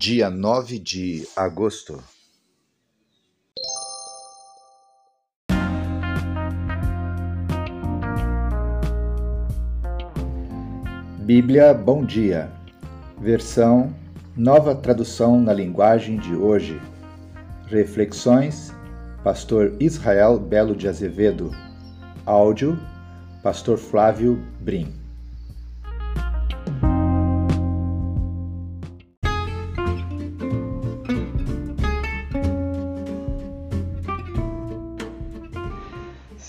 dia 9 de agosto. Bíblia Bom Dia, versão Nova Tradução na Linguagem de Hoje. Reflexões, Pastor Israel Belo de Azevedo. Áudio, Pastor Flávio Brim.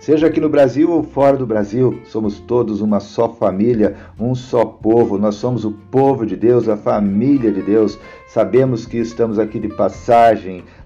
Seja aqui no Brasil ou fora do Brasil, somos todos uma só família, um só povo. Nós somos o povo de Deus, a família de Deus. Sabemos que estamos aqui de passagem.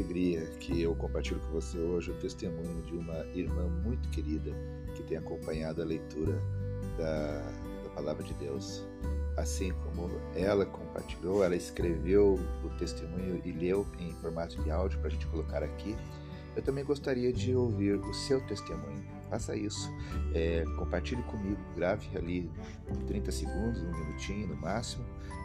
Alegria que eu compartilho com você hoje o testemunho de uma irmã muito querida que tem acompanhado a leitura da, da palavra de Deus assim como ela compartilhou, ela escreveu o testemunho e leu em formato de áudio para a gente colocar aqui. Eu também gostaria de ouvir o seu testemunho. Faça isso, é, compartilhe comigo, grave ali 30 segundos, um minutinho no máximo,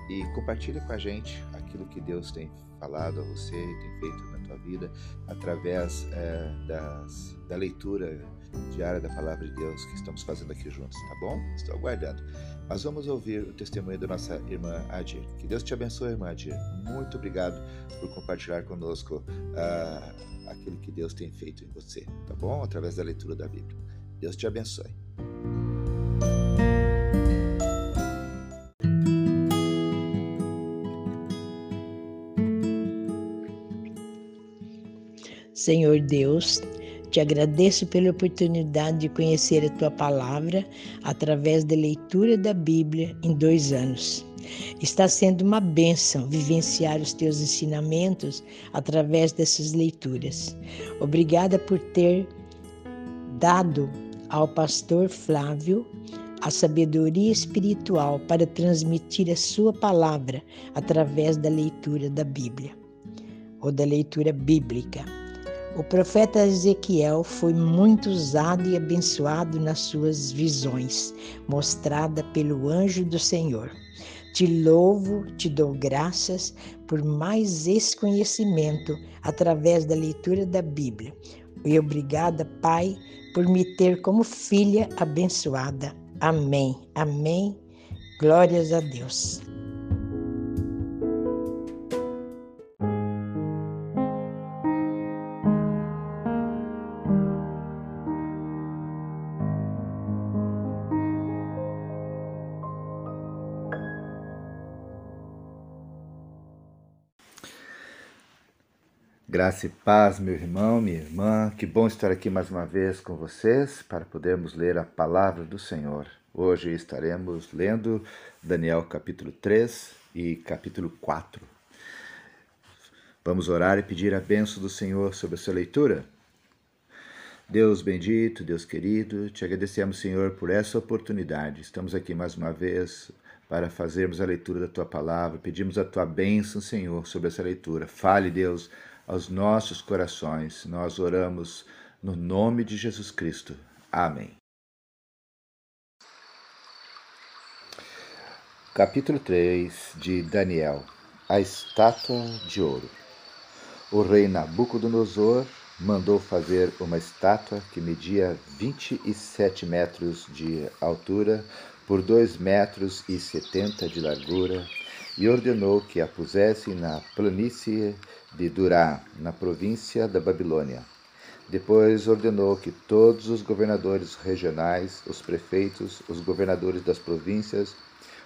e compartilhe com a gente aquilo que Deus tem falado a você tem feito na tua vida através é, das, da leitura diária da palavra de Deus que estamos fazendo aqui juntos, tá bom? Estou aguardando. Mas vamos ouvir o testemunho da nossa irmã Adir. Que Deus te abençoe, irmã Adir. Muito obrigado por compartilhar conosco uh, aquilo que Deus tem feito em você, tá bom? Através da leitura da Bíblia. Deus te abençoe. Senhor Deus, te agradeço pela oportunidade de conhecer a tua palavra através da leitura da Bíblia em dois anos. Está sendo uma bênção vivenciar os teus ensinamentos através dessas leituras. Obrigada por ter dado ao pastor Flávio a sabedoria espiritual para transmitir a sua palavra através da leitura da Bíblia ou da leitura bíblica. O profeta Ezequiel foi muito usado e abençoado nas suas visões, mostrada pelo anjo do Senhor. Te louvo, te dou graças por mais esse conhecimento através da leitura da Bíblia. E obrigada, Pai, por me ter como filha abençoada. Amém. Amém. Glórias a Deus. Graça e paz, meu irmão, minha irmã. Que bom estar aqui mais uma vez com vocês para podermos ler a palavra do Senhor. Hoje estaremos lendo Daniel capítulo 3 e capítulo 4. Vamos orar e pedir a benção do Senhor sobre a sua leitura? Deus bendito, Deus querido, te agradecemos, Senhor, por essa oportunidade. Estamos aqui mais uma vez para fazermos a leitura da tua palavra. Pedimos a tua bênção, Senhor, sobre essa leitura. Fale, Deus, aos nossos corações. Nós oramos no nome de Jesus Cristo. Amém. Capítulo 3 de Daniel A estátua de ouro. O rei Nabucodonosor mandou fazer uma estátua que media 27 metros de altura por 2 metros e 70 de largura e ordenou que a pusessem na planície de Durá, na província da Babilônia. Depois ordenou que todos os governadores regionais, os prefeitos, os governadores das províncias,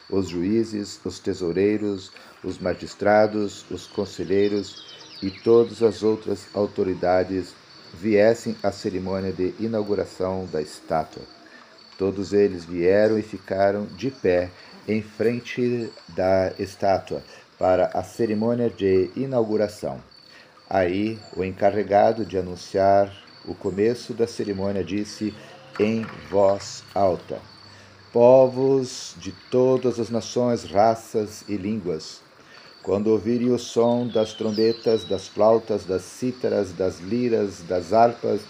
os juízes, os tesoureiros, os magistrados, os conselheiros e todas as outras autoridades viessem à cerimônia de inauguração da estátua. Todos eles vieram e ficaram de pé em frente da estátua para a cerimônia de inauguração. Aí, o encarregado de anunciar o começo da cerimônia disse em voz alta: Povos de todas as nações, raças e línguas, quando ouvirem o som das trombetas, das flautas, das cítaras, das liras, das harpas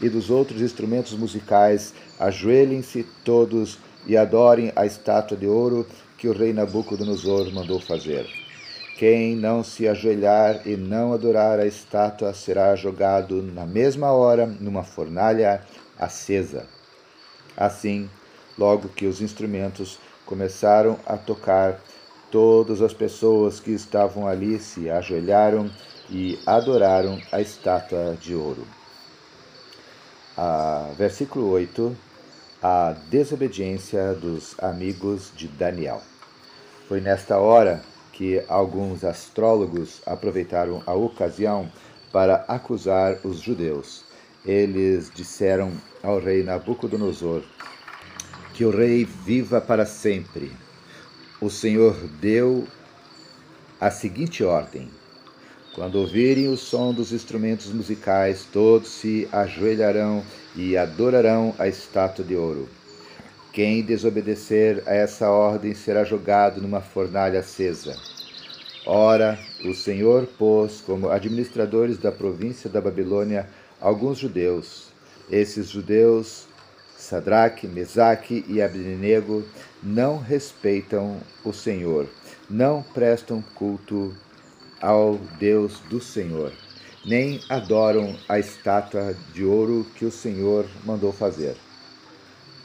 e dos outros instrumentos musicais, ajoelhem-se todos e adorem a estátua de ouro que o rei Nabucodonosor mandou fazer. Quem não se ajoelhar e não adorar a estátua será jogado na mesma hora numa fornalha acesa. Assim, logo que os instrumentos começaram a tocar, Todas as pessoas que estavam ali se ajoelharam e adoraram a estátua de ouro. Versículo 8: A desobediência dos amigos de Daniel. Foi nesta hora que alguns astrólogos aproveitaram a ocasião para acusar os judeus. Eles disseram ao rei Nabucodonosor: Que o rei viva para sempre o Senhor deu a seguinte ordem: Quando ouvirem o som dos instrumentos musicais, todos se ajoelharão e adorarão a estátua de ouro. Quem desobedecer a essa ordem será jogado numa fornalha acesa. Ora, o Senhor pôs como administradores da província da Babilônia alguns judeus. Esses judeus Sadraque, Mesaque e Abednego não respeitam o Senhor, não prestam culto ao Deus do Senhor, nem adoram a estátua de ouro que o Senhor mandou fazer.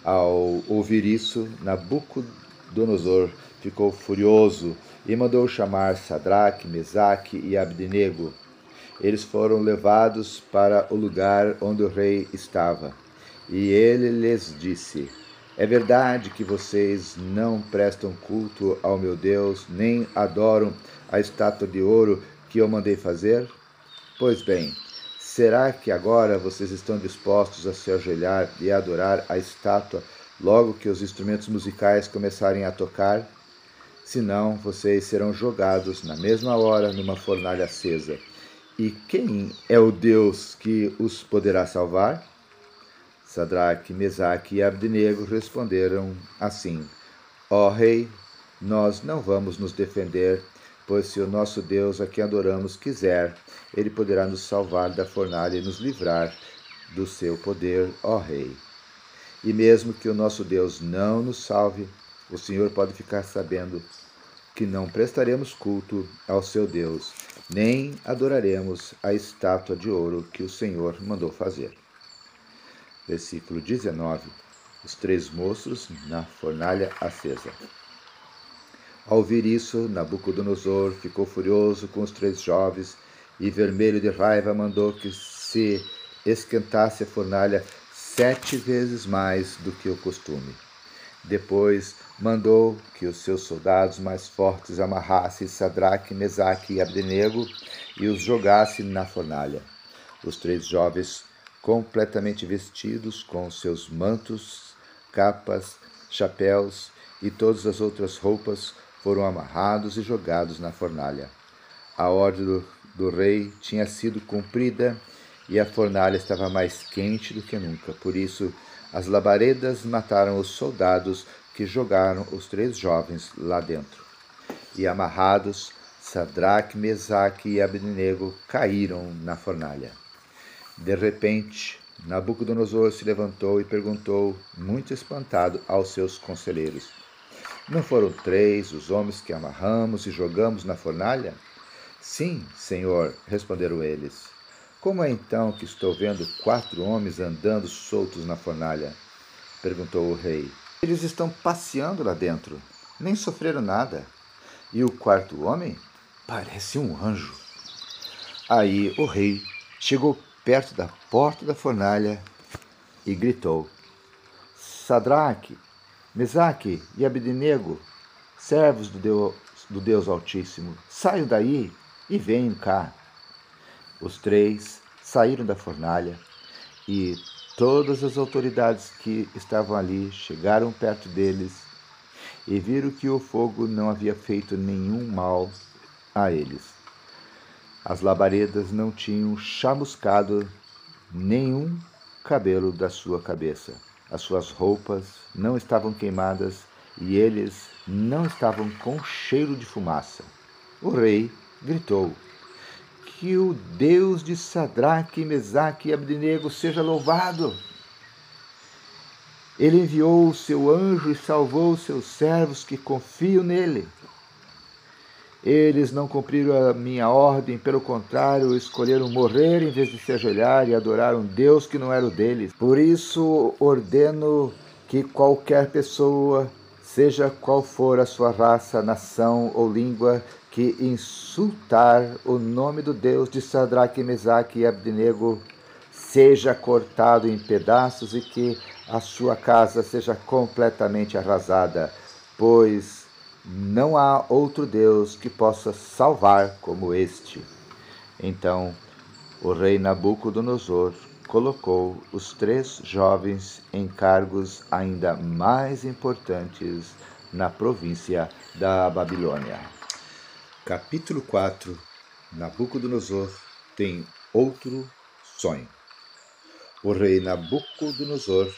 Ao ouvir isso, Nabucodonosor ficou furioso e mandou chamar Sadraque, Mesaque e Abednego. Eles foram levados para o lugar onde o rei estava. E ele lhes disse: É verdade que vocês não prestam culto ao meu Deus, nem adoram a estátua de ouro que eu mandei fazer? Pois bem, será que agora vocês estão dispostos a se ajoelhar e adorar a estátua logo que os instrumentos musicais começarem a tocar? Senão, vocês serão jogados na mesma hora numa fornalha acesa. E quem é o Deus que os poderá salvar? Sadraque, Mesaque e Abdenego responderam assim: Ó rei, nós não vamos nos defender, pois se o nosso Deus a quem adoramos quiser, ele poderá nos salvar da fornalha e nos livrar do seu poder, ó rei. E mesmo que o nosso Deus não nos salve, o Senhor pode ficar sabendo que não prestaremos culto ao seu Deus, nem adoraremos a estátua de ouro que o Senhor mandou fazer versículo 19, os três moços na fornalha acesa. Ao ouvir isso, Nabucodonosor ficou furioso com os três jovens e, vermelho de raiva, mandou que se esquentasse a fornalha sete vezes mais do que o costume. Depois mandou que os seus soldados mais fortes amarrassem Sadraque, Mesaque e Abdenego e os jogassem na fornalha. Os três jovens completamente vestidos com seus mantos, capas, chapéus e todas as outras roupas, foram amarrados e jogados na fornalha. A ordem do, do rei tinha sido cumprida e a fornalha estava mais quente do que nunca. Por isso, as labaredas mataram os soldados que jogaram os três jovens lá dentro. E amarrados, Sadraque, Mesaque e Abednego caíram na fornalha. De repente, Nabucodonosor se levantou e perguntou, muito espantado, aos seus conselheiros: Não foram três os homens que amarramos e jogamos na fornalha? Sim, senhor, responderam eles. Como é então que estou vendo quatro homens andando soltos na fornalha? perguntou o rei. Eles estão passeando lá dentro. Nem sofreram nada. E o quarto homem parece um anjo. Aí o rei chegou perto da porta da fornalha e gritou: Sadraque, Mesaque e Abednego, servos do Deus, do Deus Altíssimo, saiam daí e venham cá. Os três saíram da fornalha e todas as autoridades que estavam ali chegaram perto deles e viram que o fogo não havia feito nenhum mal a eles. As labaredas não tinham chamuscado nenhum cabelo da sua cabeça. As suas roupas não estavam queimadas e eles não estavam com cheiro de fumaça. O rei gritou: Que o Deus de Sadraque, Mesaque e Abdenego seja louvado! Ele enviou o seu anjo e salvou os seus servos que confiam nele. Eles não cumpriram a minha ordem, pelo contrário, escolheram morrer em vez de se ajoelhar e adorar um Deus que não era o deles. Por isso, ordeno que qualquer pessoa, seja qual for a sua raça, nação ou língua, que insultar o nome do Deus de Sadraque, Mesaque e Abdenego, seja cortado em pedaços e que a sua casa seja completamente arrasada, pois não há outro Deus que possa salvar como este. Então o rei Nabucodonosor colocou os três jovens em cargos ainda mais importantes na província da Babilônia. Capítulo 4 Nabucodonosor tem outro sonho. O rei Nabucodonosor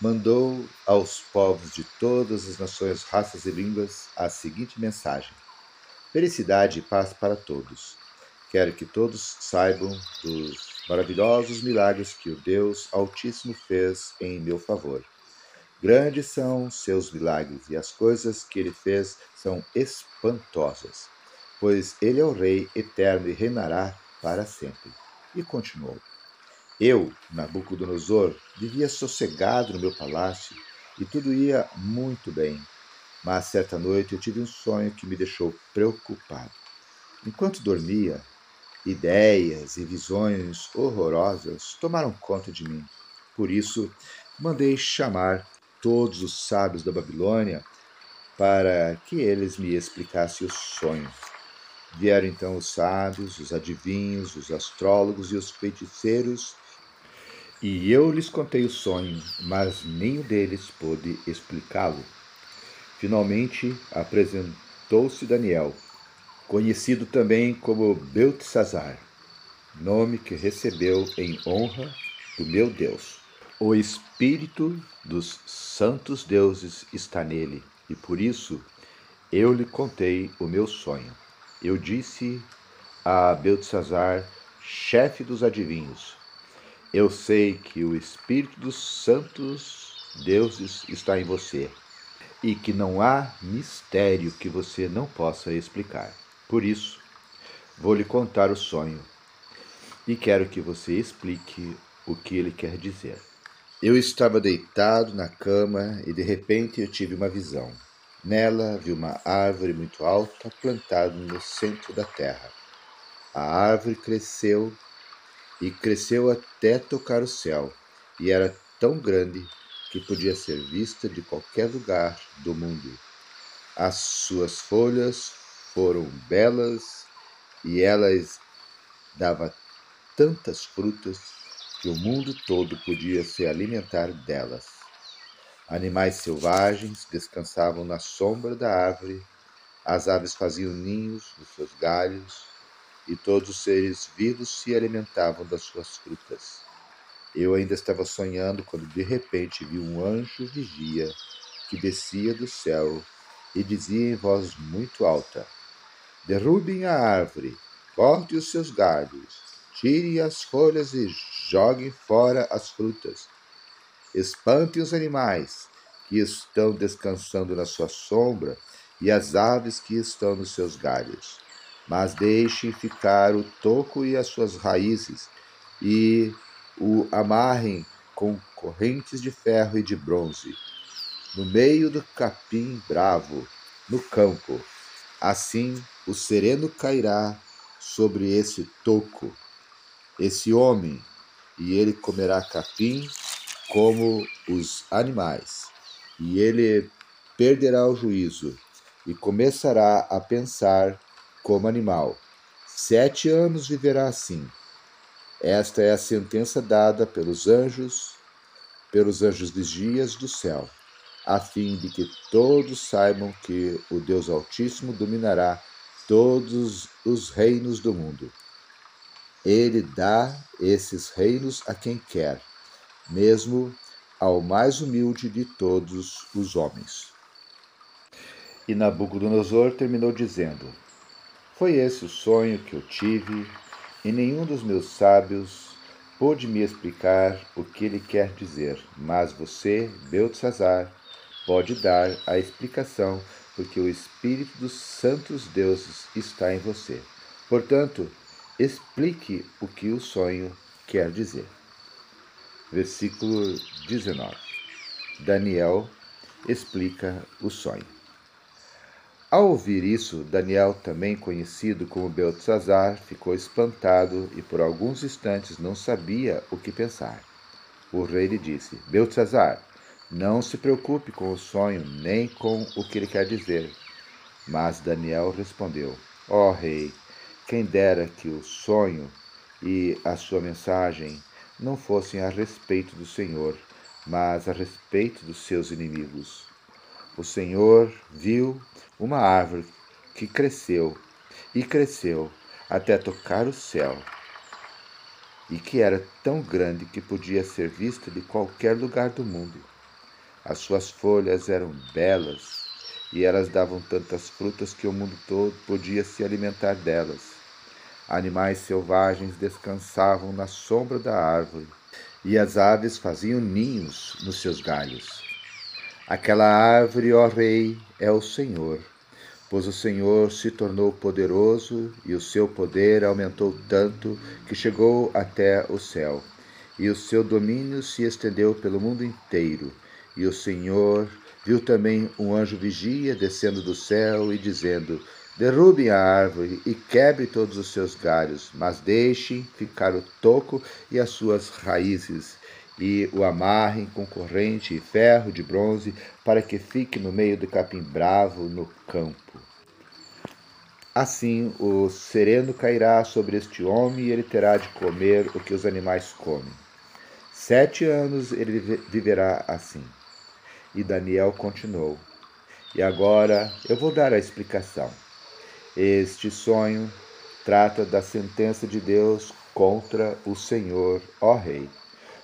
mandou aos povos de todas as nações, raças e línguas a seguinte mensagem: Felicidade e paz para todos. Quero que todos saibam dos maravilhosos milagres que o Deus Altíssimo fez em meu favor. Grandes são seus milagres e as coisas que ele fez são espantosas, pois ele é o Rei eterno e reinará para sempre. E continuou: eu, Nabucodonosor, vivia sossegado no meu palácio e tudo ia muito bem. Mas certa noite eu tive um sonho que me deixou preocupado. Enquanto dormia, ideias e visões horrorosas tomaram conta de mim. Por isso, mandei chamar todos os sábios da Babilônia para que eles me explicassem os sonhos. Vieram então os sábios, os adivinhos, os astrólogos e os feiticeiros e eu lhes contei o sonho, mas nenhum deles pôde explicá-lo. Finalmente apresentou-se Daniel, conhecido também como Beltesazar, nome que recebeu em honra do meu Deus. O espírito dos santos deuses está nele, e por isso eu lhe contei o meu sonho. Eu disse a Beltesazar, chefe dos adivinhos: eu sei que o Espírito dos Santos Deuses está em você e que não há mistério que você não possa explicar. Por isso, vou lhe contar o sonho e quero que você explique o que ele quer dizer. Eu estava deitado na cama e de repente eu tive uma visão. Nela vi uma árvore muito alta plantada no centro da terra. A árvore cresceu e cresceu até tocar o céu, e era tão grande que podia ser vista de qualquer lugar do mundo. As suas folhas foram belas e elas dava tantas frutas que o mundo todo podia se alimentar delas. Animais selvagens descansavam na sombra da árvore, as aves faziam ninhos nos seus galhos, e todos os seres vivos se alimentavam das suas frutas. Eu ainda estava sonhando quando de repente vi um anjo vigia que descia do céu e dizia em voz muito alta: Derrubem a árvore, corte os seus galhos, tire as folhas e joguem fora as frutas. Espantem os animais que estão descansando na sua sombra e as aves que estão nos seus galhos mas deixe ficar o toco e as suas raízes, e o amarrem com correntes de ferro e de bronze. No meio do capim bravo, no campo, Assim o sereno cairá sobre esse toco, esse homem, e ele comerá capim como os animais, e ele perderá o juízo e começará a pensar como animal. Sete anos viverá assim. Esta é a sentença dada pelos anjos, pelos anjos vigias do céu, a fim de que todos saibam que o Deus Altíssimo dominará todos os reinos do mundo. Ele dá esses reinos a quem quer, mesmo ao mais humilde de todos os homens. E Nabucodonosor terminou dizendo: Foi esse o sonho que eu tive, e nenhum dos meus sábios pôde me explicar o que ele quer dizer, mas você, Beltzazar, pode dar a explicação, porque o Espírito dos santos deuses está em você. Portanto, explique o que o sonho quer dizer. Versículo 19. Daniel explica o sonho. Ao ouvir isso, Daniel, também conhecido como Beltzazar, ficou espantado e por alguns instantes não sabia o que pensar. O rei lhe disse: Beltzazar, não se preocupe com o sonho nem com o que ele quer dizer. Mas Daniel respondeu: Ó oh, rei, quem dera que o sonho e a sua mensagem não fossem a respeito do Senhor, mas a respeito dos seus inimigos. O Senhor viu uma árvore que cresceu e cresceu até tocar o céu, e que era tão grande que podia ser vista de qualquer lugar do mundo. As suas folhas eram belas e elas davam tantas frutas que o mundo todo podia se alimentar delas. Animais selvagens descansavam na sombra da árvore e as aves faziam ninhos nos seus galhos. Aquela árvore, ó Rei, é o Senhor, pois o Senhor se tornou poderoso e o seu poder aumentou tanto que chegou até o céu, e o seu domínio se estendeu pelo mundo inteiro. E o Senhor viu também um anjo vigia descendo do céu e dizendo: Derrubem a árvore e quebre todos os seus galhos, mas deixem ficar o toco e as suas raízes, e o amarrem com corrente e ferro de bronze, para que fique no meio do capim bravo no campo. Assim o sereno cairá sobre este homem e ele terá de comer o que os animais comem. Sete anos ele viverá assim. E Daniel continuou. E agora eu vou dar a explicação. Este sonho trata da sentença de Deus contra o Senhor, ó Rei.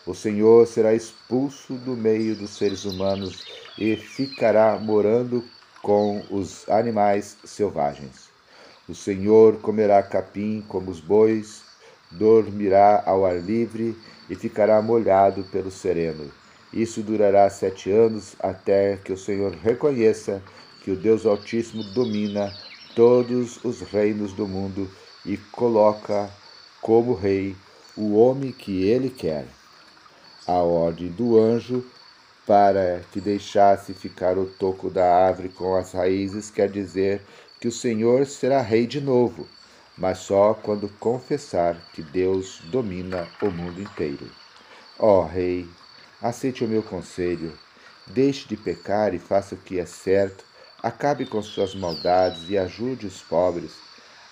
O Senhor será expulso do meio dos seres humanos e ficará morando com os animais selvagens. O Senhor comerá capim como os bois, dormirá ao ar livre e ficará molhado pelo sereno. Isso durará sete anos até que o Senhor reconheça que o Deus Altíssimo domina todos os reinos do mundo e coloca como rei o homem que ele quer a ordem do anjo para que deixasse ficar o toco da árvore com as raízes quer dizer que o Senhor será rei de novo, mas só quando confessar que Deus domina o mundo inteiro. Ó oh, rei, aceite o meu conselho, deixe de pecar e faça o que é certo, acabe com suas maldades e ajude os pobres.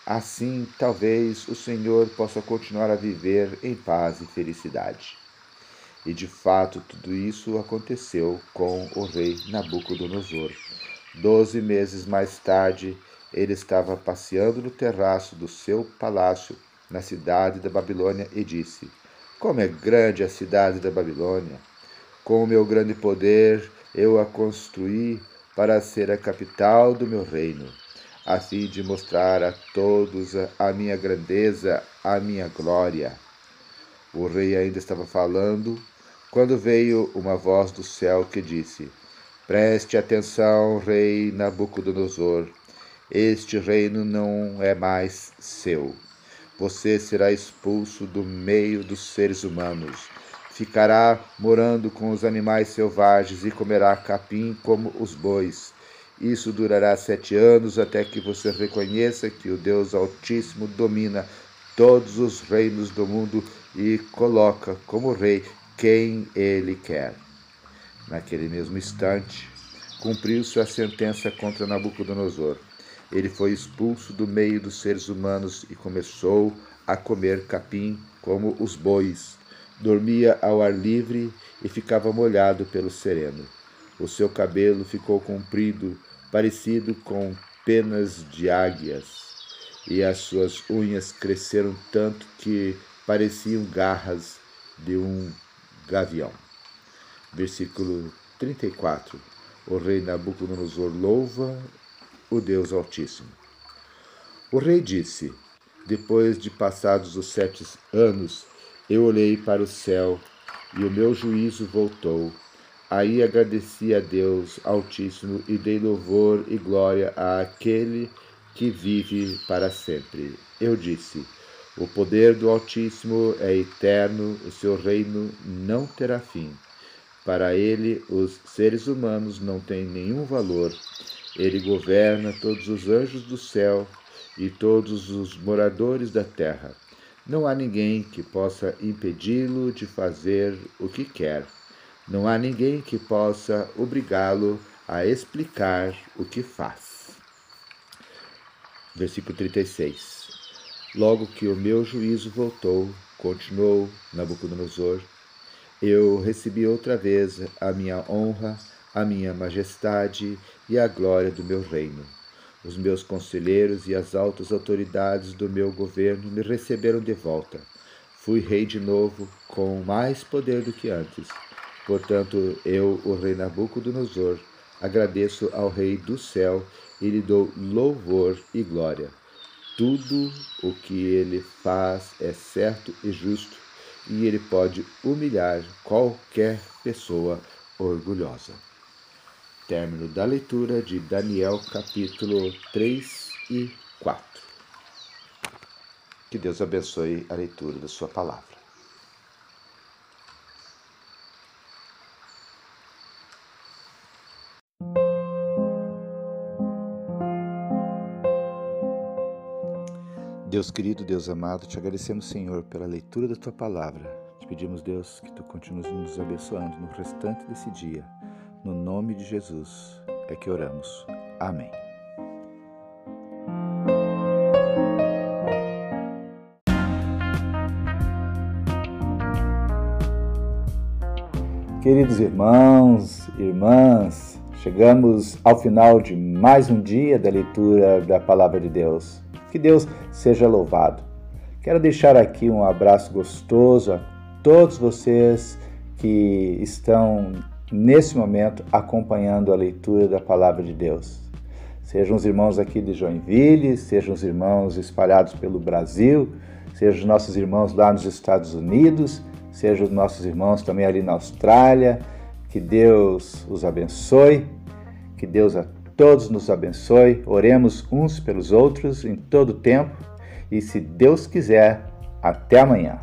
Assim, talvez o Senhor possa continuar a viver em paz e felicidade. E de fato tudo isso aconteceu com o rei Nabucodonosor. Doze meses mais tarde, ele estava passeando no terraço do seu palácio na cidade da Babilônia e disse: Como é grande a cidade da Babilônia! Com o meu grande poder eu a construí para ser a capital do meu reino, a fim de mostrar a todos a minha grandeza, a minha glória. O rei ainda estava falando quando veio uma voz do céu que disse: Preste atenção, rei Nabucodonosor. Este reino não é mais seu. Você será expulso do meio dos seres humanos. Ficará morando com os animais selvagens e comerá capim como os bois. Isso durará sete anos até que você reconheça que o Deus Altíssimo domina todos os reinos do mundo e coloca como rei quem ele quer. Naquele mesmo instante, cumpriu-se a sentença contra Nabucodonosor. Ele foi expulso do meio dos seres humanos e começou a comer capim como os bois. Dormia ao ar livre e ficava molhado pelo sereno. O seu cabelo ficou comprido parecido com penas de águias, e as suas unhas cresceram tanto que pareciam garras de um gavião. Versículo 34. O rei Nabucodonosor louva o Deus Altíssimo. O rei disse: Depois de passados os sete anos, eu olhei para o céu e o meu juízo voltou Aí agradeci a Deus Altíssimo e dei louvor e glória àquele que vive para sempre. Eu disse: O poder do Altíssimo é eterno, o seu reino não terá fim. Para ele, os seres humanos não têm nenhum valor. Ele governa todos os anjos do céu e todos os moradores da terra. Não há ninguém que possa impedi-lo de fazer o que quer. Não há ninguém que possa obrigá-lo a explicar o que faz. Versículo 36. Logo que o meu juízo voltou, continuou Nabucodonosor, eu recebi outra vez a minha honra, a minha majestade e a glória do meu reino. Os meus conselheiros e as altas autoridades do meu governo me receberam de volta. Fui rei de novo, com mais poder do que antes Portanto, eu, o rei Nabucodonosor, agradeço ao Rei do céu e lhe dou louvor e glória. Tudo o que ele faz é certo e justo, e ele pode humilhar qualquer pessoa orgulhosa. Término da leitura de Daniel, capítulo 3 e 4. Que Deus abençoe a leitura da sua palavra. Deus querido, Deus amado, te agradecemos, Senhor, pela leitura da tua palavra. Te pedimos, Deus, que tu continues nos abençoando no restante desse dia. No nome de Jesus é que oramos. Amém. Queridos irmãos, irmãs, chegamos ao final de mais um dia da leitura da Palavra de Deus. Que Deus seja louvado. Quero deixar aqui um abraço gostoso a todos vocês que estão nesse momento acompanhando a leitura da palavra de Deus. Sejam os irmãos aqui de Joinville, sejam os irmãos espalhados pelo Brasil, sejam os nossos irmãos lá nos Estados Unidos, sejam os nossos irmãos também ali na Austrália. Que Deus os abençoe, que Deus a todos nos abençoe, oremos uns pelos outros em todo o tempo e, se Deus quiser, até amanhã.